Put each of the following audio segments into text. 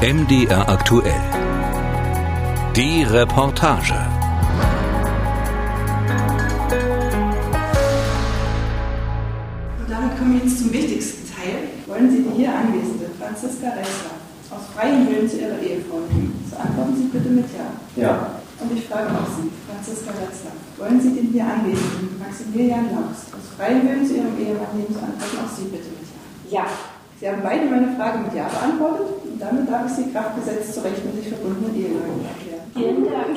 MDR aktuell. Die Reportage. Und damit kommen wir jetzt zum wichtigsten Teil. Wollen Sie die hier anwesende Franziska Ressler aus freien Willen zu Ihrer Ehefrau nehmen? So antworten Sie bitte mit Ja. Ja. Und ich frage auch Sie, Franziska Ressler, wollen Sie den hier anwesenden Maximilian Laux aus freien Willen zu Ihrem Ehemann nehmen? So antworten auch Sie bitte mit Ja. Ja. Sie haben beide meine Frage mit Ja beantwortet und damit darf ich Sie kraftgesetzt zu Recht mit sich verbundenen Eheleuten erklären. Vielen Dank.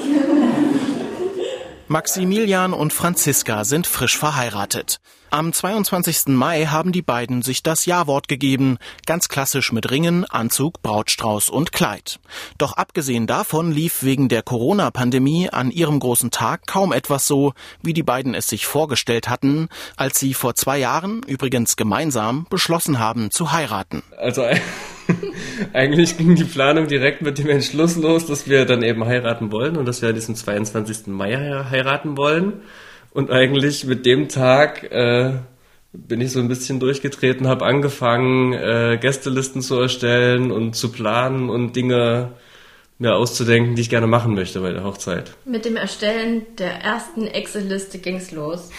Maximilian und Franziska sind frisch verheiratet. Am 22. Mai haben die beiden sich das Ja-Wort gegeben, ganz klassisch mit Ringen, Anzug, Brautstrauß und Kleid. Doch abgesehen davon lief wegen der Corona-Pandemie an ihrem großen Tag kaum etwas so, wie die beiden es sich vorgestellt hatten, als sie vor zwei Jahren, übrigens gemeinsam, beschlossen haben zu heiraten. Also eigentlich ging die Planung direkt mit dem Entschluss los, dass wir dann eben heiraten wollen und dass wir an diesem 22. Mai heiraten wollen. Und eigentlich mit dem Tag äh, bin ich so ein bisschen durchgetreten, habe angefangen, äh, Gästelisten zu erstellen und zu planen und Dinge mir auszudenken, die ich gerne machen möchte bei der Hochzeit. Mit dem Erstellen der ersten Excel-Liste ging's los.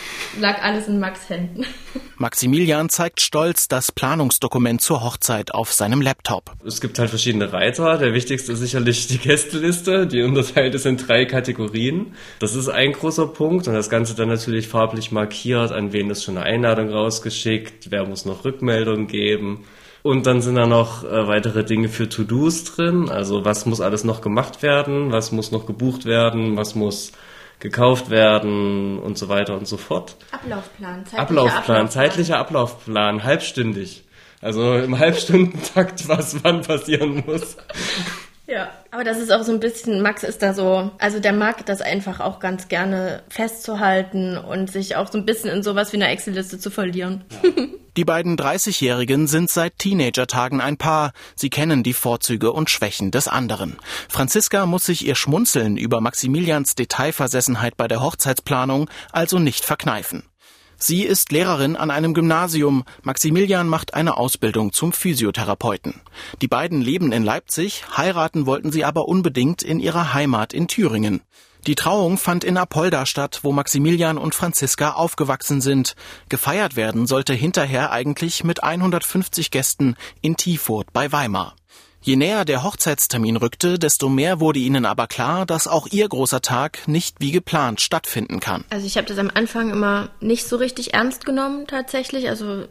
Lag alles in Max Händen. Maximilian zeigt stolz das Planungsdokument zur Hochzeit auf seinem Laptop. Es gibt halt verschiedene Reiter. Der wichtigste ist sicherlich die Gästeliste, die unterteilt ist in drei Kategorien. Das ist ein großer Punkt und das Ganze dann natürlich farblich markiert, an wen ist schon eine Einladung rausgeschickt, wer muss noch Rückmeldungen geben. Und dann sind da noch äh, weitere Dinge für To-Dos drin. Also was muss alles noch gemacht werden, was muss noch gebucht werden, was muss gekauft werden und so weiter und so fort. Ablaufplan. Zeitlicher Ablaufplan, zeitlicher Ablaufplan, halbstündig. Also im Halbstundentakt, was wann passieren muss. Ja, aber das ist auch so ein bisschen, Max ist da so, also der mag das einfach auch ganz gerne festzuhalten und sich auch so ein bisschen in sowas wie einer Excel-Liste zu verlieren. Die beiden 30-Jährigen sind seit Teenagertagen ein Paar. Sie kennen die Vorzüge und Schwächen des anderen. Franziska muss sich ihr Schmunzeln über Maximilians Detailversessenheit bei der Hochzeitsplanung also nicht verkneifen. Sie ist Lehrerin an einem Gymnasium. Maximilian macht eine Ausbildung zum Physiotherapeuten. Die beiden leben in Leipzig, heiraten wollten sie aber unbedingt in ihrer Heimat in Thüringen. Die Trauung fand in Apolda statt, wo Maximilian und Franziska aufgewachsen sind. Gefeiert werden sollte hinterher eigentlich mit 150 Gästen in Tiefurt bei Weimar. Je näher der Hochzeitstermin rückte, desto mehr wurde ihnen aber klar, dass auch ihr großer Tag nicht wie geplant stattfinden kann. Also ich habe das am Anfang immer nicht so richtig ernst genommen tatsächlich. Also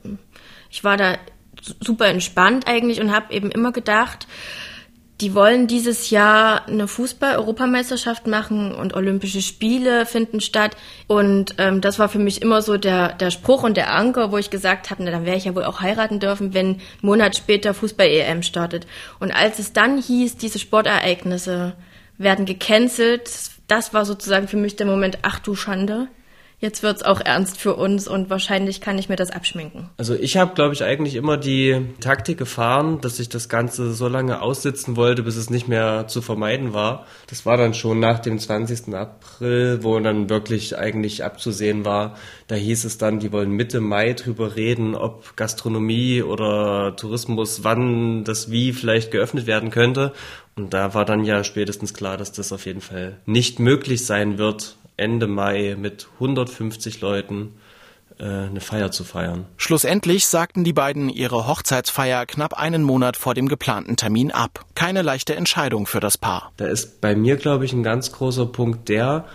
ich war da super entspannt eigentlich und habe eben immer gedacht, die wollen dieses Jahr eine Fußball-Europameisterschaft machen und Olympische Spiele finden statt. Und ähm, das war für mich immer so der, der Spruch und der Anker, wo ich gesagt habe, na, dann werde ich ja wohl auch heiraten dürfen, wenn einen Monat später Fußball-EM startet. Und als es dann hieß, diese Sportereignisse werden gecancelt, das war sozusagen für mich der Moment, ach du Schande jetzt wird's auch ernst für uns und wahrscheinlich kann ich mir das abschminken. Also ich habe, glaube ich, eigentlich immer die Taktik gefahren, dass ich das Ganze so lange aussitzen wollte, bis es nicht mehr zu vermeiden war. Das war dann schon nach dem 20. April, wo dann wirklich eigentlich abzusehen war. Da hieß es dann, die wollen Mitte Mai drüber reden, ob Gastronomie oder Tourismus, wann das wie vielleicht geöffnet werden könnte. Und da war dann ja spätestens klar, dass das auf jeden Fall nicht möglich sein wird, Ende Mai mit 150 Leuten äh, eine Feier zu feiern. Schlussendlich sagten die beiden ihre Hochzeitsfeier knapp einen Monat vor dem geplanten Termin ab. Keine leichte Entscheidung für das Paar. Da ist bei mir, glaube ich, ein ganz großer Punkt der,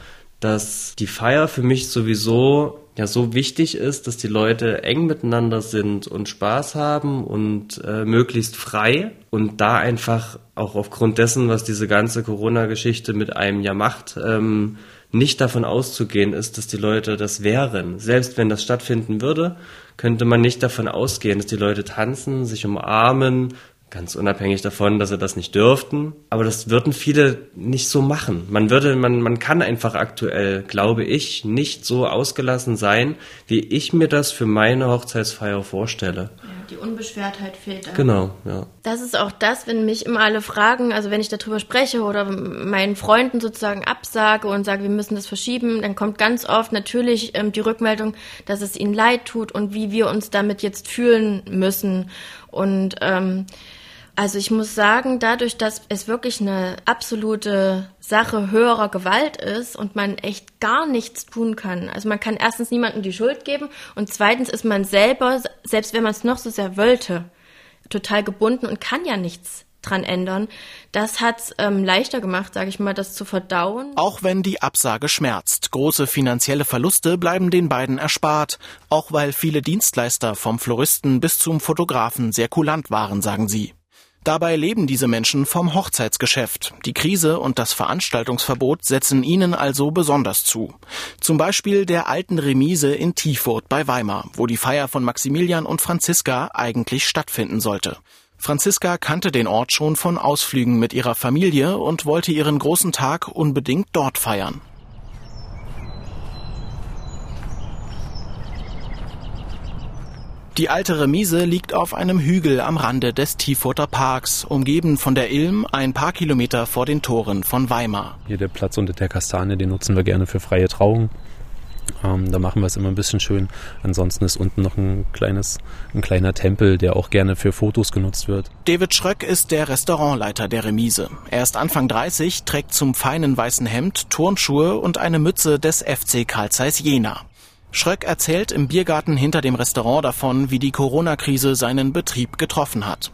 dass die Feier für mich sowieso ja so wichtig ist, dass die Leute eng miteinander sind und Spaß haben und äh, möglichst frei und da einfach auch aufgrund dessen, was diese ganze Corona-Geschichte mit einem ja macht, ähm, nicht davon auszugehen ist, dass die Leute das wären. Selbst wenn das stattfinden würde, könnte man nicht davon ausgehen, dass die Leute tanzen, sich umarmen, ganz unabhängig davon, dass sie das nicht dürften. Aber das würden viele nicht so machen. Man würde, man, man kann einfach aktuell, glaube ich, nicht so ausgelassen sein, wie ich mir das für meine Hochzeitsfeier vorstelle. Ja, die Unbeschwertheit fehlt da. Genau, ja. Das ist auch das, wenn mich immer alle fragen, also wenn ich darüber spreche oder meinen Freunden sozusagen absage und sage, wir müssen das verschieben, dann kommt ganz oft natürlich ähm, die Rückmeldung, dass es ihnen leid tut und wie wir uns damit jetzt fühlen müssen. Und ähm, Also ich muss sagen, dadurch, dass es wirklich eine absolute Sache höherer Gewalt ist und man echt gar nichts tun kann. Also man kann erstens niemandem die Schuld geben und zweitens ist man selber, selbst wenn man es noch so sehr wollte, total gebunden und kann ja nichts dran ändern. Das hat's ähm, leichter gemacht, sage ich mal, das zu verdauen. Auch wenn die Absage schmerzt. Große finanzielle Verluste bleiben den beiden erspart. Auch weil viele Dienstleister vom Floristen bis zum Fotografen sehr kulant waren, sagen sie. Dabei leben diese Menschen vom Hochzeitsgeschäft. Die Krise und das Veranstaltungsverbot setzen ihnen also besonders zu. Zum Beispiel der alten Remise in Tiefurt bei Weimar, wo die Feier von Maximilian und Franziska eigentlich stattfinden sollte. Franziska kannte den Ort schon von Ausflügen mit ihrer Familie und wollte ihren großen Tag unbedingt dort feiern. Die alte Remise liegt auf einem Hügel am Rande des Tiefurter Parks, umgeben von der Ilm ein paar Kilometer vor den Toren von Weimar. Hier der Platz unter der Kastanie, den nutzen wir gerne für freie Trauung. Ähm, da machen wir es immer ein bisschen schön. Ansonsten ist unten noch ein kleines, ein kleiner Tempel, der auch gerne für Fotos genutzt wird. David Schröck ist der Restaurantleiter der Remise. Er ist Anfang 30, trägt zum feinen weißen Hemd Turnschuhe und eine Mütze des FC Karl Zeiss Jena. Schröck erzählt im Biergarten hinter dem Restaurant davon, wie die Corona-Krise seinen Betrieb getroffen hat.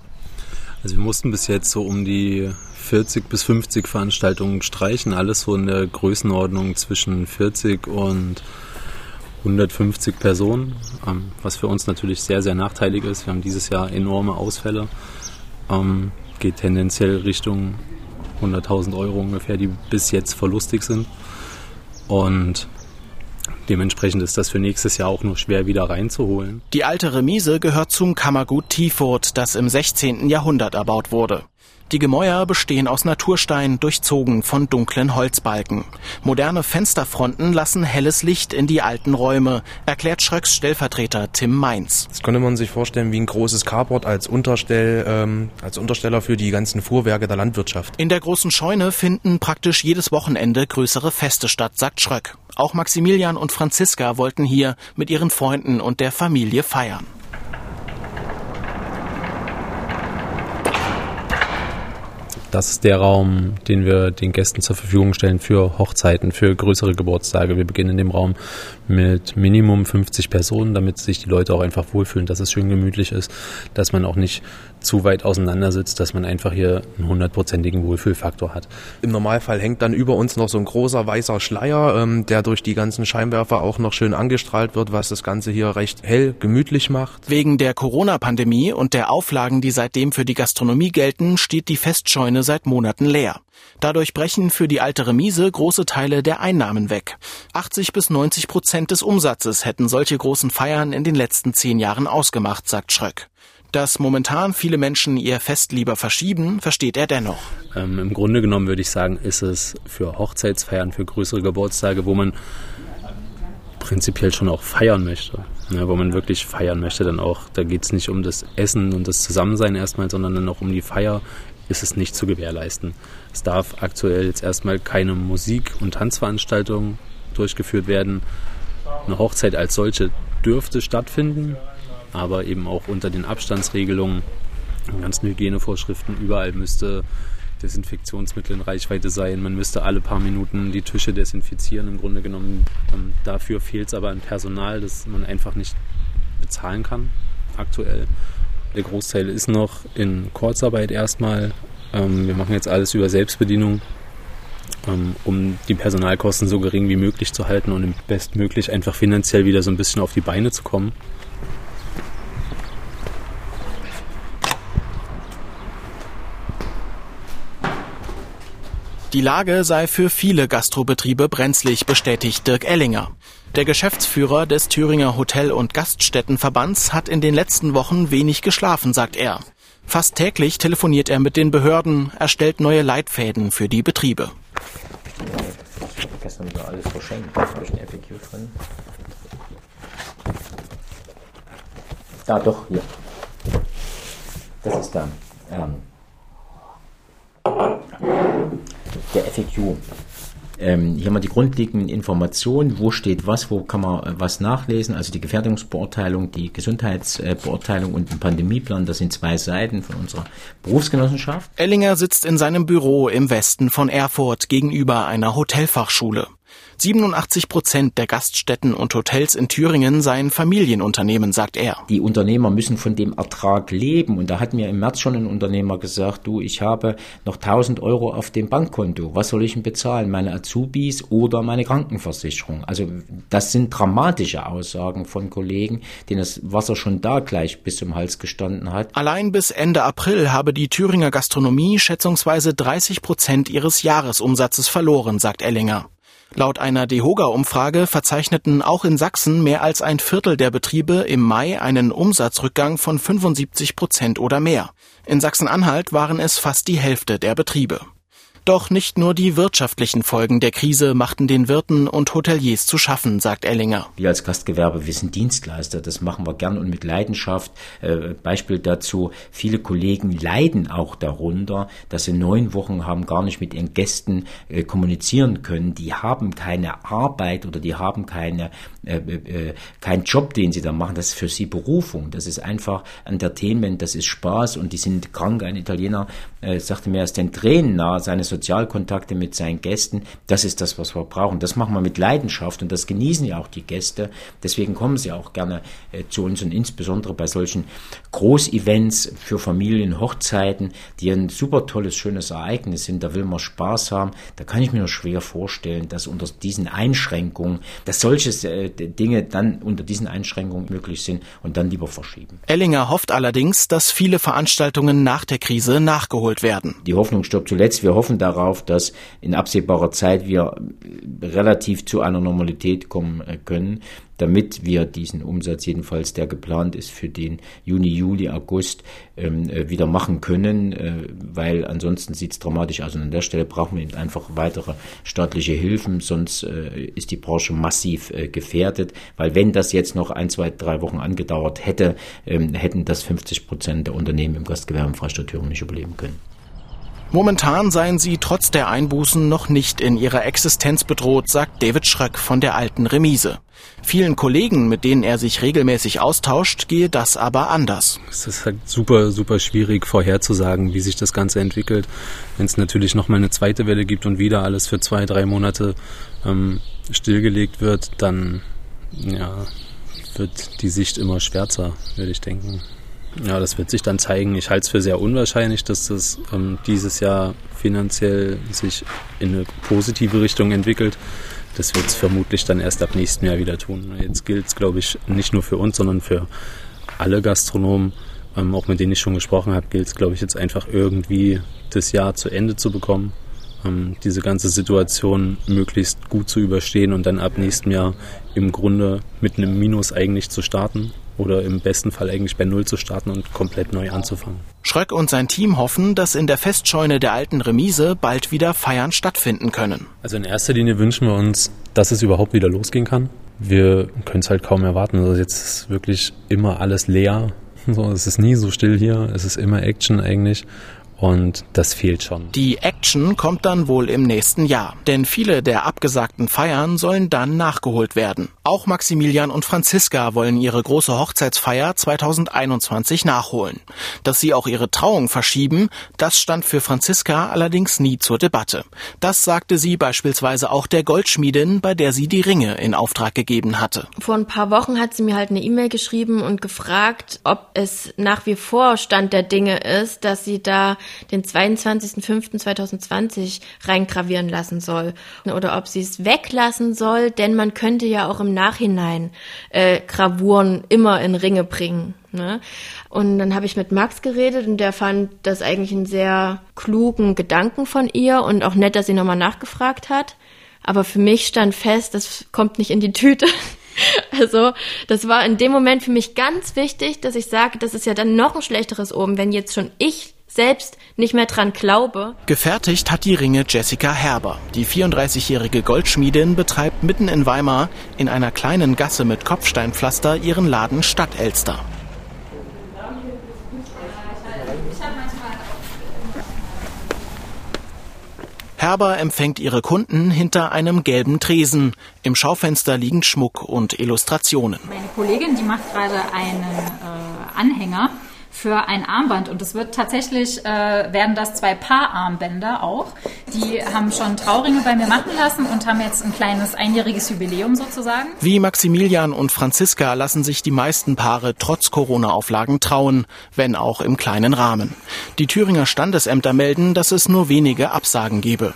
Also wir mussten bis jetzt so um die 40 bis 50 Veranstaltungen streichen, alles so in der Größenordnung zwischen 40 und 150 Personen, ähm, was für uns natürlich sehr, sehr nachteilig ist. Wir haben dieses Jahr enorme Ausfälle, ähm, geht tendenziell Richtung 100.000 Euro ungefähr, die bis jetzt verlustig sind. Und Dementsprechend ist das für nächstes Jahr auch nur schwer wieder reinzuholen. Die alte Remise gehört zum Kammergut Tiefurt, das im 16. Jahrhundert erbaut wurde. Die Gemäuer bestehen aus Naturstein, durchzogen von dunklen Holzbalken. Moderne Fensterfronten lassen helles Licht in die alten Räume, erklärt Schröcks Stellvertreter Tim Mainz. Das konnte man sich vorstellen wie ein großes Carport als, Unterstell, ähm, als Untersteller für die ganzen Fuhrwerke der Landwirtschaft. In der großen Scheune finden praktisch jedes Wochenende größere Feste statt, sagt Schröck. Auch Maximilian und Franziska wollten hier mit ihren Freunden und der Familie feiern. Das ist der Raum, den wir den Gästen zur Verfügung stellen für Hochzeiten, für größere Geburtstage. Wir beginnen in dem Raum mit Minimum 50 Personen, damit sich die Leute auch einfach wohlfühlen, dass es schön gemütlich ist, dass man auch nicht zu weit auseinander sitzt, dass man einfach hier einen hundertprozentigen Wohlfühlfaktor hat. Im Normalfall hängt dann über uns noch so ein großer weißer Schleier, ähm, der durch die ganzen Scheinwerfer auch noch schön angestrahlt wird, was das Ganze hier recht hell, gemütlich macht. Wegen der Corona-Pandemie und der Auflagen, die seitdem für die Gastronomie gelten, steht die Festscheune seit Monaten leer. Dadurch brechen für die alte Remise große Teile der Einnahmen weg. 80 bis 90 Prozent des Umsatzes hätten solche großen Feiern in den letzten zehn Jahren ausgemacht, sagt Schröck. Dass momentan viele Menschen ihr Fest lieber verschieben, versteht er dennoch. Ähm, Im Grunde genommen würde ich sagen, ist es für Hochzeitsfeiern, für größere Geburtstage, wo man prinzipiell schon auch feiern möchte. Ne, wo man wirklich feiern möchte, dann auch, da geht es nicht um das Essen und das Zusammensein erstmal, sondern dann auch um die Feier, ist es nicht zu gewährleisten. Es darf aktuell jetzt erstmal keine Musik- und Tanzveranstaltung durchgeführt werden. Eine Hochzeit als solche dürfte stattfinden, aber eben auch unter den Abstandsregelungen, den ganzen Hygienevorschriften. Überall müsste Desinfektionsmittel in Reichweite sein. Man müsste alle paar Minuten die Tische desinfizieren. Im Grunde genommen ähm, dafür fehlt es aber an Personal, das man einfach nicht bezahlen kann aktuell. Der Großteil ist noch in Kurzarbeit erstmal. Ähm, wir machen jetzt alles über Selbstbedienung, ähm, um die Personalkosten so gering wie möglich zu halten und bestmöglich einfach finanziell wieder so ein bisschen auf die Beine zu kommen. Die Lage sei für viele Gastrobetriebe brenzlig, bestätigt Dirk Ellinger. Der Geschäftsführer des Thüringer Hotel- und Gaststättenverbands hat in den letzten Wochen wenig geschlafen, sagt er. Fast täglich telefoniert er mit den Behörden, erstellt neue Leitfäden für die Betriebe. Gestern war alles verschenkt, ist ein FAQ drin. Ah, doch, hier. Das ist da. Ähm, der FAQ. Ähm, hier haben wir die grundlegenden Informationen, wo steht was, wo kann man was nachlesen, also die Gefährdungsbeurteilung, die Gesundheitsbeurteilung und den Pandemieplan, das sind zwei Seiten von unserer Berufsgenossenschaft. Ellinger sitzt in seinem Büro im Westen von Erfurt gegenüber einer Hotelfachschule. 87 Prozent der Gaststätten und Hotels in Thüringen seien Familienunternehmen, sagt er. Die Unternehmer müssen von dem Ertrag leben. Und da hat mir im März schon ein Unternehmer gesagt, du, ich habe noch 1000 Euro auf dem Bankkonto. Was soll ich denn bezahlen? Meine Azubis oder meine Krankenversicherung? Also das sind dramatische Aussagen von Kollegen, denen das Wasser schon da gleich bis zum Hals gestanden hat. Allein bis Ende April habe die Thüringer Gastronomie schätzungsweise 30 Prozent ihres Jahresumsatzes verloren, sagt Ellinger. Laut einer DEHOGA-Umfrage verzeichneten auch in Sachsen mehr als ein Viertel der Betriebe im Mai einen Umsatzrückgang von 75 Prozent oder mehr. In Sachsen-Anhalt waren es fast die Hälfte der Betriebe. Doch nicht nur die wirtschaftlichen Folgen der Krise machten den Wirten und Hoteliers zu schaffen, sagt Ellinger. Wir als Gastgewerbe, wir sind Dienstleister, das machen wir gern und mit Leidenschaft. Äh, Beispiel dazu, viele Kollegen leiden auch darunter, dass sie neun Wochen haben gar nicht mit ihren Gästen äh, kommunizieren können. Die haben keine Arbeit oder die haben keine, äh, äh, keinen Job, den sie da machen. Das ist für sie Berufung. Das ist einfach Entertainment, das ist Spaß und die sind krank. Ein Italiener äh, sagte mir, ist den Tränen nahe seines Sozialkontakte mit seinen Gästen, das ist das, was wir brauchen. Das machen wir mit Leidenschaft und das genießen ja auch die Gäste. Deswegen kommen sie auch gerne äh, zu uns und insbesondere bei solchen Großevents für Familien, Hochzeiten, die ein super tolles, schönes Ereignis sind. Da will man Spaß haben. Da kann ich mir nur schwer vorstellen, dass unter diesen Einschränkungen, dass solche äh, Dinge dann unter diesen Einschränkungen möglich sind und dann lieber verschieben. Ellinger hofft allerdings, dass viele Veranstaltungen nach der Krise nachgeholt werden. Die Hoffnung stirbt zuletzt. Wir hoffen darauf, dass in absehbarer Zeit wir relativ zu einer Normalität kommen äh, können, damit wir diesen Umsatz jedenfalls, der geplant ist für den Juni, Juli, August, ähm, äh, wieder machen können, äh, weil ansonsten sieht es dramatisch aus. Und an der Stelle brauchen wir eben einfach weitere staatliche Hilfen, sonst ist die Branche massiv gefährdet, weil wenn das jetzt noch ein, zwei, drei Wochen angedauert hätte, ähm, hätten das 50 Prozent der Unternehmen im Gastgewerbe im Freistaat Thüringen nicht überleben können. Momentan seien sie trotz der Einbußen noch nicht in ihrer Existenz bedroht, sagt David Schröck von der alten Remise. Vielen Kollegen, mit denen er sich regelmäßig austauscht, gehe das aber anders. Es ist halt super, super schwierig vorherzusagen, wie sich das Ganze entwickelt. Wenn es natürlich noch mal eine zweite Welle gibt und wieder alles für zwei, drei Monate ähm, stillgelegt wird, dann ja, wird die Sicht immer schwärzer, würde ich denken. Ja, das wird sich dann zeigen. Ich halte es für sehr unwahrscheinlich, dass das ähm, dieses Jahr finanziell sich in eine positive Richtung entwickelt. Das wird es vermutlich dann erst ab nächsten Jahr wieder tun. Jetzt gilt es, glaube ich, nicht nur für uns, sondern für alle Gastronomen, ähm, auch mit denen ich schon gesprochen habe, gilt es, glaube ich, jetzt einfach irgendwie das Jahr zu Ende zu bekommen, ähm, diese ganze Situation möglichst gut zu überstehen und dann ab nächstem Jahr im Grunde mit einem Minus eigentlich zu starten oder im besten Fall eigentlich bei Null zu starten und komplett neu anzufangen. Schröck und sein Team hoffen, dass in der Festscheune der alten Remise bald wieder Feiern stattfinden können. Also in erster Linie wünschen wir uns, dass es überhaupt wieder losgehen kann. Wir können es halt kaum erwarten. Also jetzt ist wirklich immer alles leer. So, es ist nie so still hier. Es ist immer Action eigentlich. Und das fehlt schon. Die Action kommt dann wohl im nächsten Jahr, denn viele der abgesagten Feiern sollen dann nachgeholt werden. Auch Maximilian und Franziska wollen ihre große Hochzeitsfeier 2021 nachholen. Dass sie auch ihre Trauung verschieben, das stand für Franziska allerdings nie zur Debatte. Das sagte sie beispielsweise auch der Goldschmiedin, bei der sie die Ringe in Auftrag gegeben hatte. Vor ein paar Wochen hat sie mir halt eine E-Mail geschrieben und gefragt, ob es nach wie vor Stand der Dinge ist, dass sie da den 22.05.2020 reingravieren lassen soll oder ob sie es weglassen soll, denn man könnte ja auch im Nachhinein äh, Gravuren immer in Ringe bringen. Ne? Und dann habe ich mit Max geredet und der fand das eigentlich einen sehr klugen Gedanken von ihr und auch nett, dass sie nochmal nachgefragt hat. Aber für mich stand fest, das kommt nicht in die Tüte. Also, das war in dem Moment für mich ganz wichtig, dass ich sage, das ist ja dann noch ein schlechteres oben, wenn jetzt schon ich selbst nicht mehr dran glaube. Gefertigt hat die Ringe Jessica Herber. Die 34-jährige Goldschmiedin betreibt mitten in Weimar in einer kleinen Gasse mit Kopfsteinpflaster ihren Laden Stadtelster. Herber empfängt ihre Kunden hinter einem gelben Tresen. Im Schaufenster liegen Schmuck und Illustrationen. Meine Kollegin, die macht gerade einen äh, Anhänger für ein Armband und es wird tatsächlich, äh, werden das zwei Paararmbänder auch. Die haben schon Trauringe bei mir machen lassen und haben jetzt ein kleines einjähriges Jubiläum sozusagen. Wie Maximilian und Franziska lassen sich die meisten Paare trotz Corona-Auflagen trauen, wenn auch im kleinen Rahmen. Die Thüringer Standesämter melden, dass es nur wenige Absagen gebe.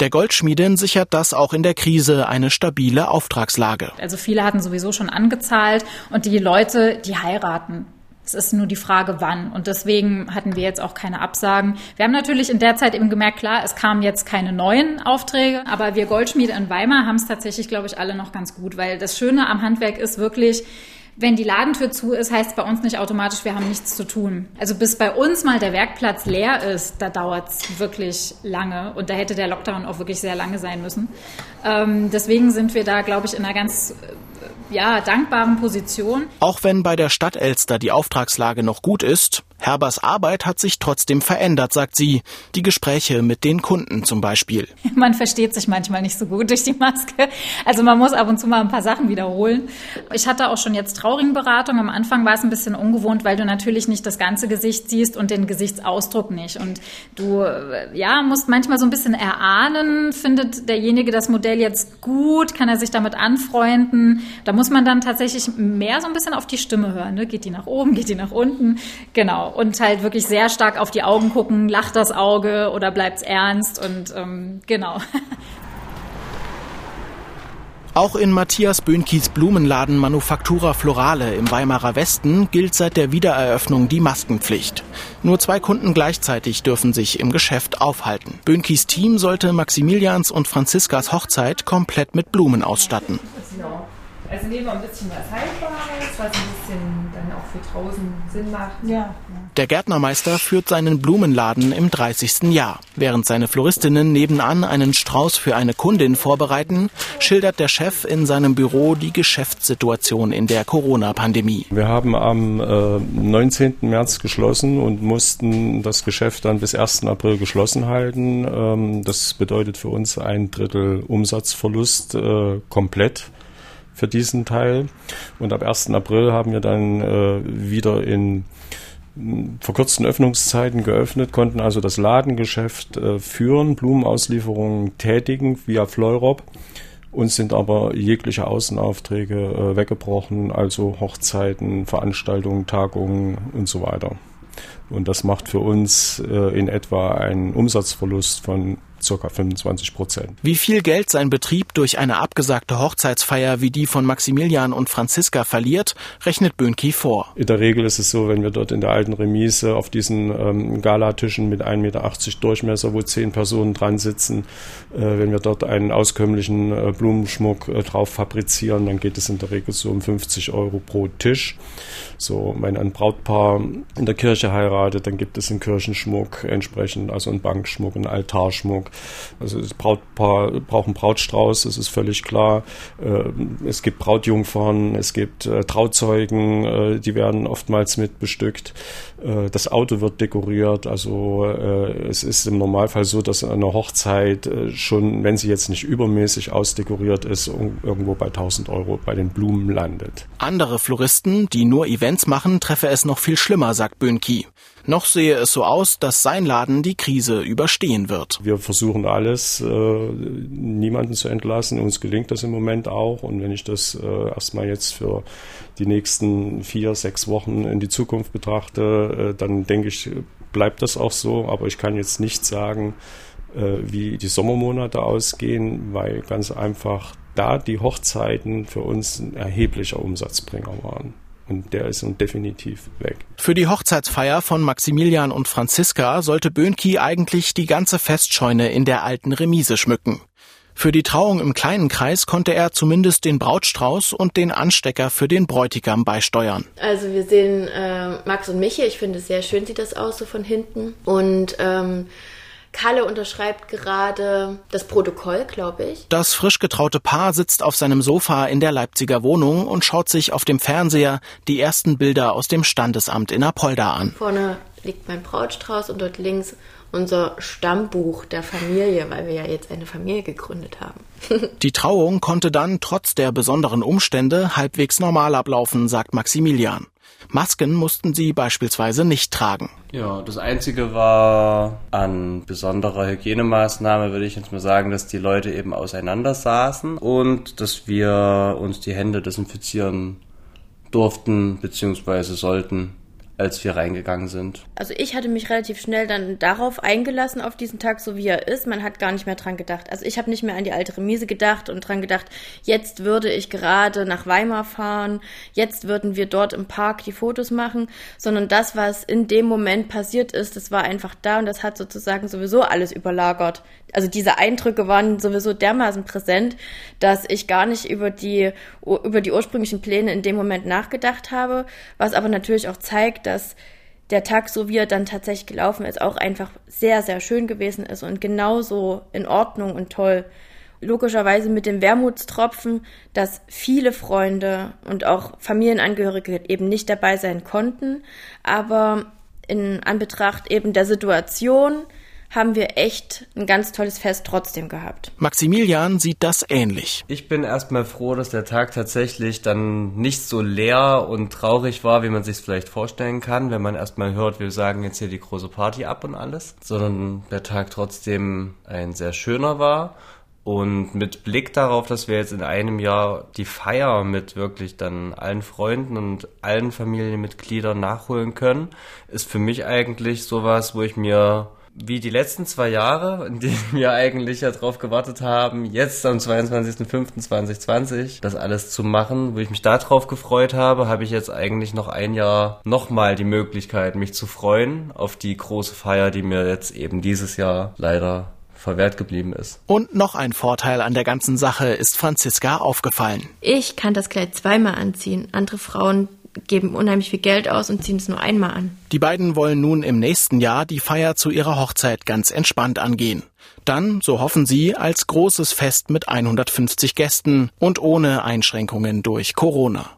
Der Goldschmiedin sichert das auch in der Krise eine stabile Auftragslage. Also viele hatten sowieso schon angezahlt und die Leute, die heiraten. Es ist nur die Frage, wann. Und deswegen hatten wir jetzt auch keine Absagen. Wir haben natürlich in der Zeit eben gemerkt, klar, es kamen jetzt keine neuen Aufträge, aber wir Goldschmiede in Weimar haben es tatsächlich, glaube ich, alle noch ganz gut, weil das Schöne am Handwerk ist wirklich, wenn die Ladentür zu ist, heißt es bei uns nicht automatisch, wir haben nichts zu tun. Also bis bei uns mal der Werkplatz leer ist, da dauert es wirklich lange und da hätte der Lockdown auch wirklich sehr lange sein müssen. Ähm, deswegen sind wir da, glaube ich, in einer ganz ja, dankbaren Position. Auch wenn bei der Stadt Elster die Auftragslage noch gut ist, Herbers Arbeit hat sich trotzdem verändert, sagt sie. Die Gespräche mit den Kunden zum Beispiel. Man versteht sich manchmal nicht so gut durch die Maske. Also man muss ab und zu mal ein paar Sachen wiederholen. Ich hatte auch schon jetzt Trauringberatung. Am Anfang war es ein bisschen ungewohnt, weil du natürlich nicht das ganze Gesicht siehst und den Gesichtsausdruck nicht. Und du, ja, musst manchmal so ein bisschen erahnen, findet derjenige das Modell jetzt gut, kann er sich damit anfreunden. Da muss man dann tatsächlich mehr so ein bisschen auf die Stimme hören. Ne? Geht die nach oben, geht die nach unten? Genau. Und halt wirklich sehr stark auf die Augen gucken, lacht das Auge oder bleibt's ernst und ähm, genau. Auch in Matthias Böhnkis Blumenladen Manufaktura Florale im Weimarer Westen gilt seit der Wiedereröffnung die Maskenpflicht. Nur zwei Kunden gleichzeitig dürfen sich im Geschäft aufhalten. Böhnkis Team sollte Maximilians und Franziskas Hochzeit komplett mit Blumen ausstatten. Also nehmen wir ein bisschen was Haltbares, was ein bisschen dann auch für draußen Sinn macht. Ja. Der Gärtnermeister führt seinen Blumenladen im 30. Jahr. Während seine Floristinnen nebenan einen Strauß für eine Kundin vorbereiten, schildert der Chef in seinem Büro die Geschäftssituation in der Corona-Pandemie. Wir haben am äh, 19. März geschlossen und mussten das Geschäft dann bis 1. April geschlossen halten. Ähm, das bedeutet für uns ein Drittel Umsatzverlust äh, komplett für diesen Teil. Und ab 1. April haben wir dann äh, wieder in verkürzten Öffnungszeiten geöffnet, konnten also das Ladengeschäft äh, führen, Blumenauslieferungen tätigen via Fleurop. Uns sind aber jegliche Außenaufträge äh, weggebrochen, also Hochzeiten, Veranstaltungen, Tagungen und so weiter. Und das macht für uns äh, in etwa einen Umsatzverlust von circa 25 Prozent. Wie viel Geld sein Betrieb durch eine abgesagte Hochzeitsfeier wie die von Maximilian und Franziska verliert, rechnet Böhnke vor. In der Regel ist es so, wenn wir dort in der alten Remise auf diesen ähm, Galatischen mit 1,80 Meter Durchmesser, wo zehn Personen dran sitzen, äh, wenn wir dort einen auskömmlichen äh, Blumenschmuck äh, drauf fabrizieren, dann geht es in der Regel so um 50 Euro pro Tisch. So, wenn ein Brautpaar in der Kirche heiratet, dann gibt es einen Kirchenschmuck entsprechend, also einen Bankschmuck, einen Altarschmuck. Also das Brautpaar braucht einen Brautstrauß, das ist völlig klar. Äh, es gibt Brautjungfern, es gibt äh, Trauzeugen, äh, die werden oftmals mit bestückt. Das Auto wird dekoriert. Also es ist im Normalfall so, dass eine Hochzeit schon, wenn sie jetzt nicht übermäßig ausdekoriert ist, irgendwo bei 1000 Euro bei den Blumen landet. Andere Floristen, die nur Events machen, treffe es noch viel schlimmer, sagt Böhnki. Noch sehe es so aus, dass sein Laden die Krise überstehen wird. Wir versuchen alles, äh, niemanden zu entlassen. Uns gelingt das im Moment auch. Und wenn ich das äh, erstmal jetzt für die nächsten vier, sechs Wochen in die Zukunft betrachte, äh, dann denke ich, bleibt das auch so. Aber ich kann jetzt nicht sagen, wie die Sommermonate ausgehen, weil ganz einfach da die Hochzeiten für uns ein erheblicher Umsatzbringer waren. Und der ist nun definitiv weg. Für die Hochzeitsfeier von Maximilian und Franziska sollte Böhnki eigentlich die ganze Festscheune in der alten Remise schmücken. Für die Trauung im kleinen Kreis konnte er zumindest den Brautstrauß und den Anstecker für den Bräutigam beisteuern. Also wir sehen äh, Max und Michi, ich finde es sehr schön sieht das aus so von hinten. Und ähm, Kalle unterschreibt gerade das Protokoll, glaube ich. Das frisch getraute Paar sitzt auf seinem Sofa in der Leipziger Wohnung und schaut sich auf dem Fernseher die ersten Bilder aus dem Standesamt in Apolda an. Vorne liegt mein Brautstrauß und dort links unser Stammbuch der Familie, weil wir ja jetzt eine Familie gegründet haben. Die Trauung konnte dann trotz der besonderen Umstände halbwegs normal ablaufen, sagt Maximilian. Masken mussten sie beispielsweise nicht tragen. Ja, das Einzige war an besonderer Hygienemaßnahme, würde ich jetzt mal sagen, dass die Leute eben auseinander saßen und dass wir uns die Hände desinfizieren durften bzw. sollten als wir reingegangen sind. Also ich hatte mich relativ schnell dann darauf eingelassen, auf diesen Tag, so wie er ist. Man hat gar nicht mehr dran gedacht. Also ich habe nicht mehr an die alte Remise gedacht und dran gedacht, jetzt würde ich gerade nach Weimar fahren, jetzt würden wir dort im Park die Fotos machen, sondern das, was in dem Moment passiert ist, das war einfach da und das hat sozusagen sowieso alles überlagert. Also diese Eindrücke waren sowieso dermaßen präsent, dass ich gar nicht über die, über die ursprünglichen Pläne in dem Moment nachgedacht habe, was aber natürlich auch zeigt, dass der Tag, so wie er dann tatsächlich gelaufen ist, auch einfach sehr, sehr schön gewesen ist und genauso in Ordnung und toll. Logischerweise mit dem Wermutstropfen, dass viele Freunde und auch Familienangehörige eben nicht dabei sein konnten, aber in Anbetracht eben der Situation, haben wir echt ein ganz tolles Fest trotzdem gehabt. Maximilian sieht das ähnlich. Ich bin erstmal froh, dass der Tag tatsächlich dann nicht so leer und traurig war, wie man sich vielleicht vorstellen kann, wenn man erstmal hört, wir sagen jetzt hier die große Party ab und alles, sondern der Tag trotzdem ein sehr schöner war. Und mit Blick darauf, dass wir jetzt in einem Jahr die Feier mit wirklich dann allen Freunden und allen Familienmitgliedern nachholen können, ist für mich eigentlich sowas, wo ich mir wie die letzten zwei Jahre, in denen wir eigentlich ja drauf gewartet haben, jetzt am 22.05.2020 das alles zu machen, wo ich mich da drauf gefreut habe, habe ich jetzt eigentlich noch ein Jahr nochmal die Möglichkeit, mich zu freuen auf die große Feier, die mir jetzt eben dieses Jahr leider verwehrt geblieben ist. Und noch ein Vorteil an der ganzen Sache ist Franziska aufgefallen. Ich kann das Kleid zweimal anziehen. Andere Frauen geben unheimlich viel Geld aus und ziehen es nur einmal an. Die beiden wollen nun im nächsten Jahr die Feier zu ihrer Hochzeit ganz entspannt angehen. Dann, so hoffen sie, als großes Fest mit 150 Gästen und ohne Einschränkungen durch Corona.